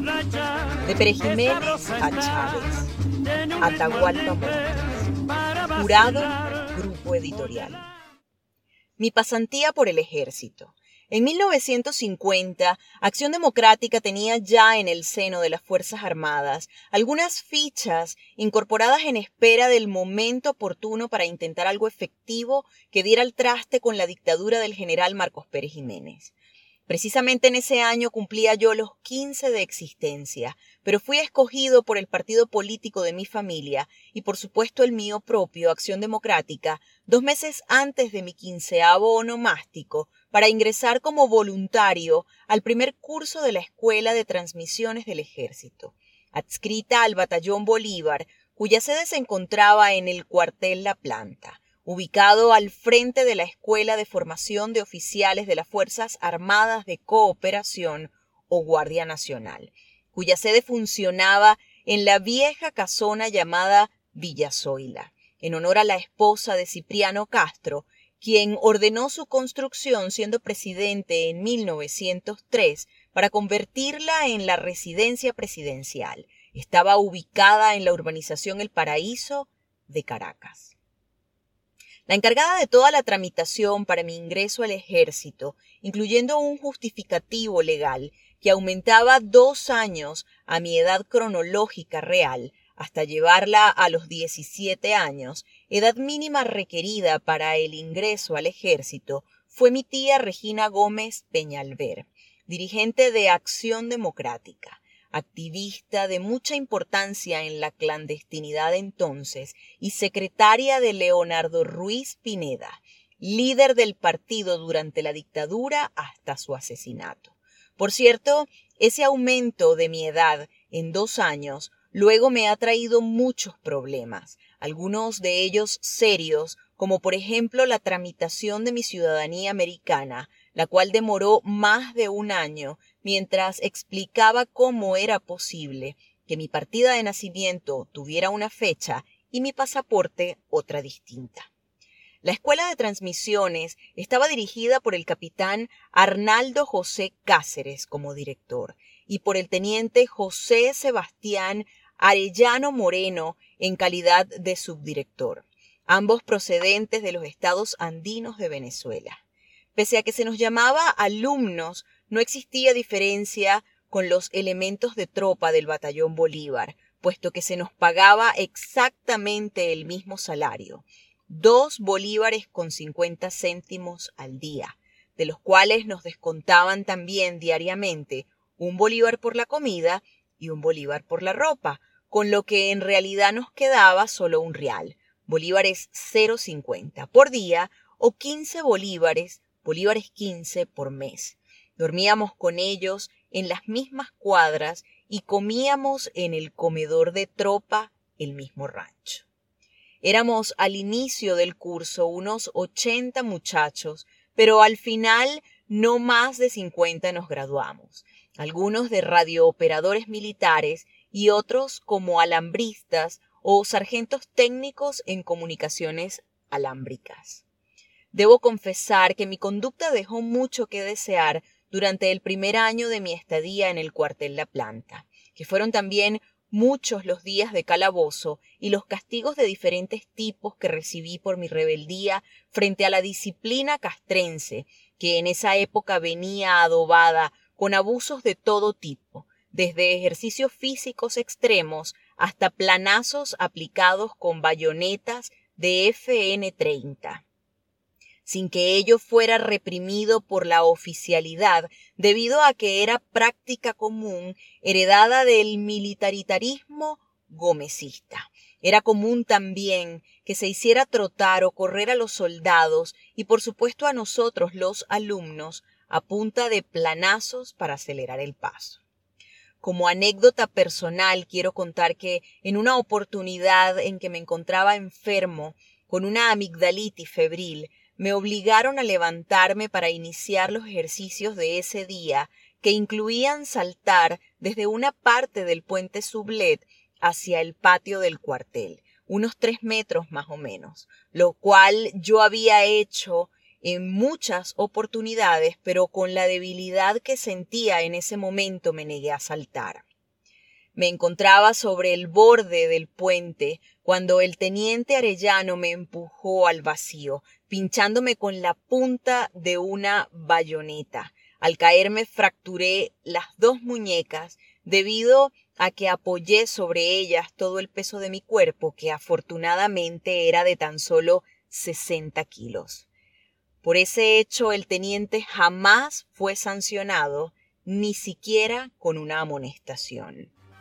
De Pérez Jiménez a Chávez. Atahualpa Montes. Jurado, Grupo Editorial. Mi pasantía por el ejército. En 1950, Acción Democrática tenía ya en el seno de las Fuerzas Armadas algunas fichas incorporadas en espera del momento oportuno para intentar algo efectivo que diera el traste con la dictadura del general Marcos Pérez Jiménez. Precisamente en ese año cumplía yo los 15 de existencia, pero fui escogido por el partido político de mi familia y por supuesto el mío propio, Acción Democrática, dos meses antes de mi quinceavo onomástico, para ingresar como voluntario al primer curso de la Escuela de Transmisiones del Ejército, adscrita al Batallón Bolívar, cuya sede se encontraba en el cuartel La Planta ubicado al frente de la Escuela de Formación de Oficiales de las Fuerzas Armadas de Cooperación o Guardia Nacional, cuya sede funcionaba en la vieja casona llamada Villazoila, en honor a la esposa de Cipriano Castro, quien ordenó su construcción siendo presidente en 1903 para convertirla en la residencia presidencial. Estaba ubicada en la urbanización El Paraíso de Caracas. La encargada de toda la tramitación para mi ingreso al ejército, incluyendo un justificativo legal que aumentaba dos años a mi edad cronológica real, hasta llevarla a los 17 años, edad mínima requerida para el ingreso al ejército, fue mi tía Regina Gómez Peñalver, dirigente de Acción Democrática activista de mucha importancia en la clandestinidad entonces y secretaria de Leonardo Ruiz Pineda, líder del partido durante la dictadura hasta su asesinato. Por cierto, ese aumento de mi edad en dos años luego me ha traído muchos problemas, algunos de ellos serios, como por ejemplo la tramitación de mi ciudadanía americana, la cual demoró más de un año mientras explicaba cómo era posible que mi partida de nacimiento tuviera una fecha y mi pasaporte otra distinta. La escuela de transmisiones estaba dirigida por el capitán Arnaldo José Cáceres como director y por el teniente José Sebastián Arellano Moreno en calidad de subdirector, ambos procedentes de los estados andinos de Venezuela. Pese a que se nos llamaba alumnos, no existía diferencia con los elementos de tropa del batallón Bolívar, puesto que se nos pagaba exactamente el mismo salario, dos bolívares con cincuenta céntimos al día, de los cuales nos descontaban también diariamente un bolívar por la comida y un bolívar por la ropa, con lo que en realidad nos quedaba solo un real, bolívares 0,50 por día o 15 bolívares bolívares 15 por mes. Dormíamos con ellos en las mismas cuadras y comíamos en el comedor de tropa el mismo rancho. Éramos al inicio del curso unos 80 muchachos, pero al final no más de 50 nos graduamos, algunos de radiooperadores militares y otros como alambristas o sargentos técnicos en comunicaciones alámbricas. Debo confesar que mi conducta dejó mucho que desear durante el primer año de mi estadía en el cuartel La Planta, que fueron también muchos los días de calabozo y los castigos de diferentes tipos que recibí por mi rebeldía frente a la disciplina castrense, que en esa época venía adobada con abusos de todo tipo, desde ejercicios físicos extremos hasta planazos aplicados con bayonetas de FN 30 sin que ello fuera reprimido por la oficialidad, debido a que era práctica común heredada del militaritarismo gomecista. Era común también que se hiciera trotar o correr a los soldados y por supuesto a nosotros los alumnos a punta de planazos para acelerar el paso. Como anécdota personal quiero contar que en una oportunidad en que me encontraba enfermo con una amigdalitis febril, me obligaron a levantarme para iniciar los ejercicios de ese día, que incluían saltar desde una parte del puente Sublet hacia el patio del cuartel, unos tres metros más o menos, lo cual yo había hecho en muchas oportunidades, pero con la debilidad que sentía en ese momento me negué a saltar. Me encontraba sobre el borde del puente cuando el teniente Arellano me empujó al vacío, pinchándome con la punta de una bayoneta. Al caerme fracturé las dos muñecas debido a que apoyé sobre ellas todo el peso de mi cuerpo, que afortunadamente era de tan solo 60 kilos. Por ese hecho el teniente jamás fue sancionado, ni siquiera con una amonestación.